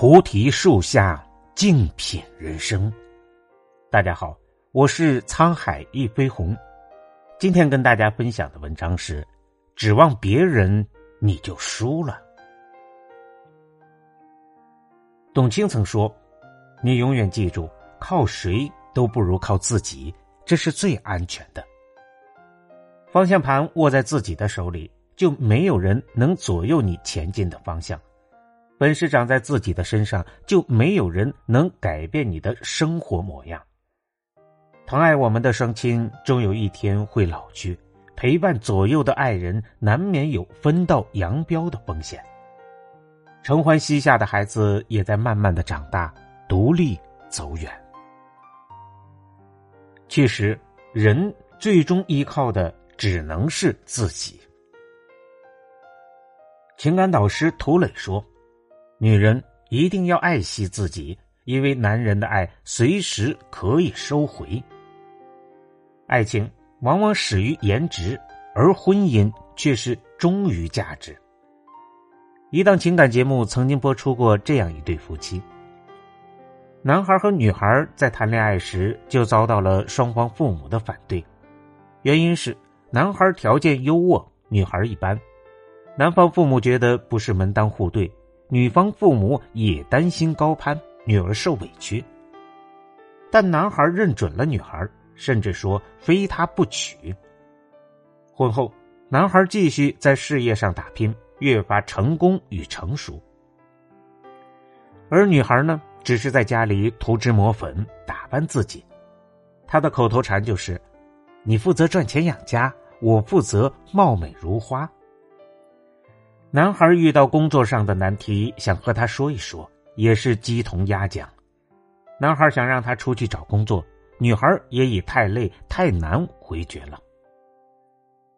菩提树下静品人生。大家好，我是沧海一飞鸿。今天跟大家分享的文章是：指望别人你就输了。董卿曾说：“你永远记住，靠谁都不如靠自己，这是最安全的。方向盘握在自己的手里，就没有人能左右你前进的方向。”本事长在自己的身上，就没有人能改变你的生活模样。疼爱我们的双亲，终有一天会老去；陪伴左右的爱人，难免有分道扬镳的风险。承欢膝下的孩子，也在慢慢的长大，独立走远。其实，人最终依靠的只能是自己。情感导师涂磊说。女人一定要爱惜自己，因为男人的爱随时可以收回。爱情往往始于颜值，而婚姻却是忠于价值。一档情感节目曾经播出过这样一对夫妻：男孩和女孩在谈恋爱时就遭到了双方父母的反对，原因是男孩条件优渥，女孩一般。男方父母觉得不是门当户对。女方父母也担心高攀，女儿受委屈。但男孩认准了女孩，甚至说非她不娶。婚后，男孩继续在事业上打拼，越发成功与成熟。而女孩呢，只是在家里涂脂抹粉，打扮自己。她的口头禅就是：“你负责赚钱养家，我负责貌美如花。”男孩遇到工作上的难题，想和他说一说，也是鸡同鸭讲。男孩想让他出去找工作，女孩也以太累太难回绝了。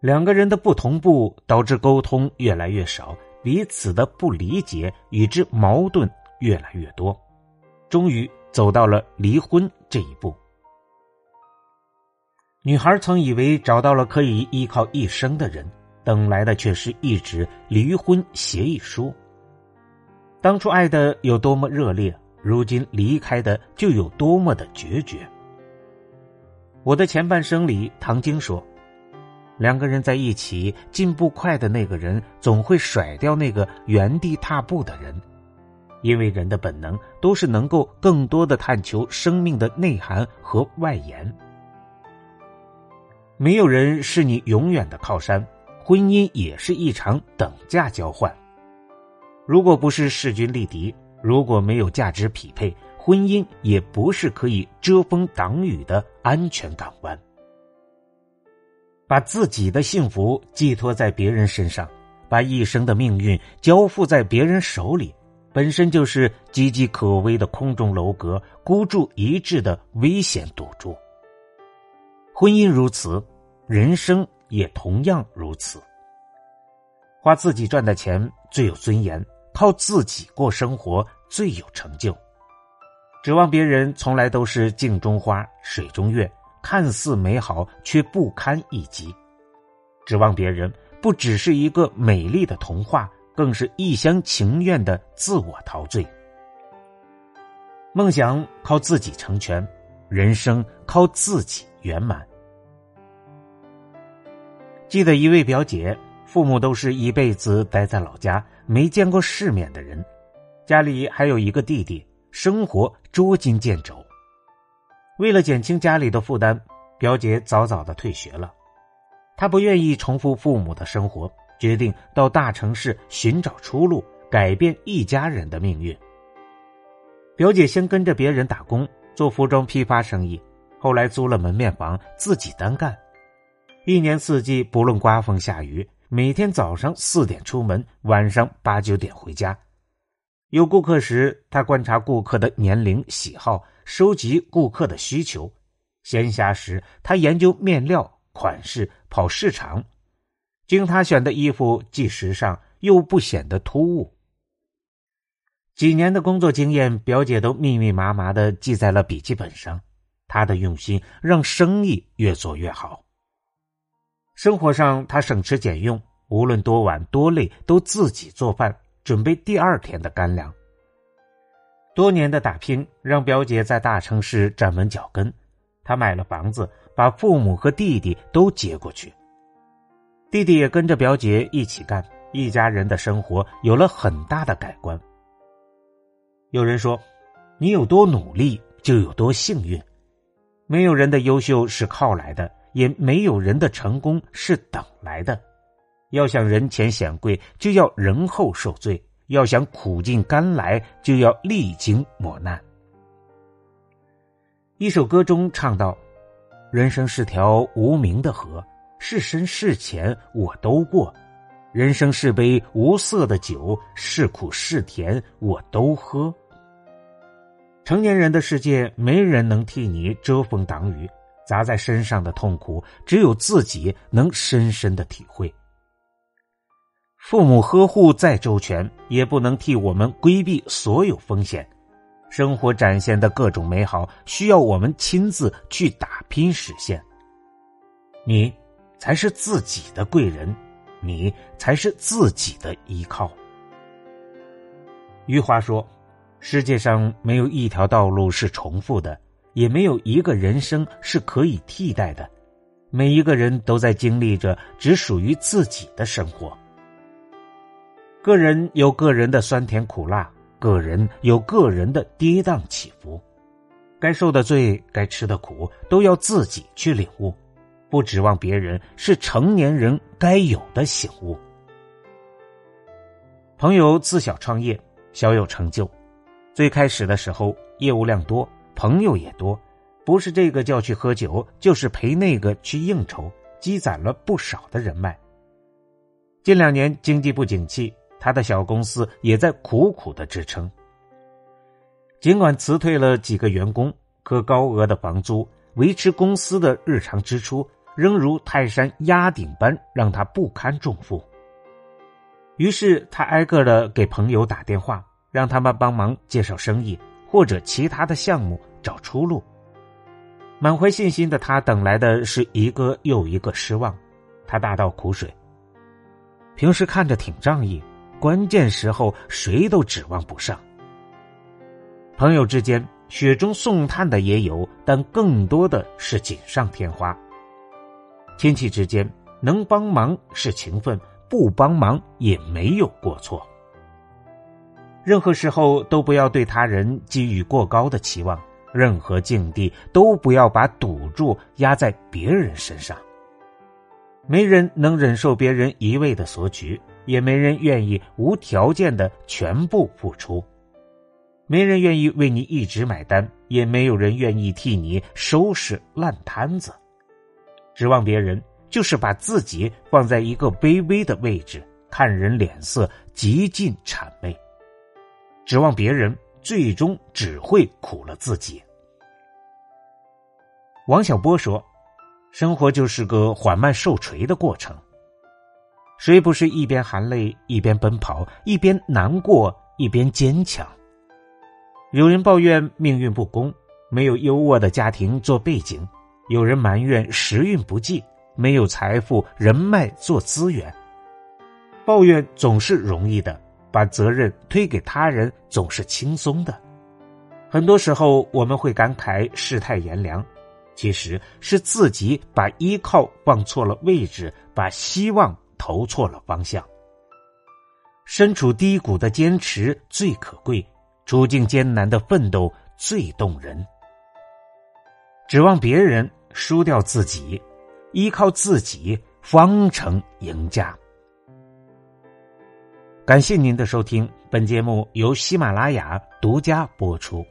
两个人的不同步导致沟通越来越少，彼此的不理解与之矛盾越来越多，终于走到了离婚这一步。女孩曾以为找到了可以依靠一生的人。等来的却是一纸离婚协议书。当初爱的有多么热烈，如今离开的就有多么的决绝。我的前半生里，唐晶说：“两个人在一起，进步快的那个人总会甩掉那个原地踏步的人，因为人的本能都是能够更多的探求生命的内涵和外延。没有人是你永远的靠山。”婚姻也是一场等价交换。如果不是势均力敌，如果没有价值匹配，婚姻也不是可以遮风挡雨的安全港湾。把自己的幸福寄托在别人身上，把一生的命运交付在别人手里，本身就是岌岌可危的空中楼阁，孤注一掷的危险赌注。婚姻如此，人生。也同样如此。花自己赚的钱最有尊严，靠自己过生活最有成就。指望别人，从来都是镜中花，水中月，看似美好，却不堪一击。指望别人，不只是一个美丽的童话，更是一厢情愿的自我陶醉。梦想靠自己成全，人生靠自己圆满。记得一位表姐，父母都是一辈子待在老家，没见过世面的人，家里还有一个弟弟，生活捉襟见肘。为了减轻家里的负担，表姐早早的退学了。她不愿意重复父母的生活，决定到大城市寻找出路，改变一家人的命运。表姐先跟着别人打工，做服装批发生意，后来租了门面房，自己单干。一年四季，不论刮风下雨，每天早上四点出门，晚上八九点回家。有顾客时，他观察顾客的年龄、喜好，收集顾客的需求；闲暇时，他研究面料、款式，跑市场。经他选的衣服既时尚又不显得突兀。几年的工作经验，表姐都密密麻麻的记在了笔记本上。她的用心让生意越做越好。生活上，他省吃俭用，无论多晚多累，都自己做饭，准备第二天的干粮。多年的打拼让表姐在大城市站稳脚跟，她买了房子，把父母和弟弟都接过去。弟弟也跟着表姐一起干，一家人的生活有了很大的改观。有人说：“你有多努力，就有多幸运。没有人的优秀是靠来的，也没有人的成功是等来的。要想人前显贵，就要人后受罪。”要想苦尽甘来，就要历经磨难。一首歌中唱道：“人生是条无名的河，是深是浅我都过；人生是杯无色的酒，是苦是甜我都喝。”成年人的世界，没人能替你遮风挡雨，砸在身上的痛苦，只有自己能深深的体会。父母呵护再周全，也不能替我们规避所有风险。生活展现的各种美好，需要我们亲自去打拼实现。你才是自己的贵人，你才是自己的依靠。余华说：“世界上没有一条道路是重复的，也没有一个人生是可以替代的。每一个人都在经历着只属于自己的生活。”个人有个人的酸甜苦辣，个人有个人的跌宕起伏，该受的罪，该吃的苦，都要自己去领悟，不指望别人，是成年人该有的醒悟。朋友自小创业，小有成就，最开始的时候业务量多，朋友也多，不是这个叫去喝酒，就是陪那个去应酬，积攒了不少的人脉。近两年经济不景气。他的小公司也在苦苦的支撑，尽管辞退了几个员工，可高额的房租维持公司的日常支出，仍如泰山压顶般让他不堪重负。于是他挨个的给朋友打电话，让他们帮忙介绍生意或者其他的项目找出路。满怀信心的他，等来的是一个又一个失望。他大倒苦水，平时看着挺仗义。关键时候，谁都指望不上。朋友之间雪中送炭的也有，但更多的是锦上添花。亲戚之间能帮忙是情分，不帮忙也没有过错。任何时候都不要对他人寄予过高的期望，任何境地都不要把赌注压在别人身上。没人能忍受别人一味的索取。也没人愿意无条件的全部付出，没人愿意为你一直买单，也没有人愿意替你收拾烂摊子。指望别人，就是把自己放在一个卑微的位置，看人脸色，极尽谄媚。指望别人，最终只会苦了自己。王小波说：“生活就是个缓慢受锤的过程。”谁不是一边含泪一边奔跑，一边难过一边坚强？有人抱怨命运不公，没有优渥的家庭做背景；有人埋怨时运不济，没有财富人脉做资源。抱怨总是容易的，把责任推给他人总是轻松的。很多时候我们会感慨世态炎凉，其实是自己把依靠放错了位置，把希望。投错了方向，身处低谷的坚持最可贵，处境艰难的奋斗最动人。指望别人输掉自己，依靠自己方成赢家。感谢您的收听，本节目由喜马拉雅独家播出。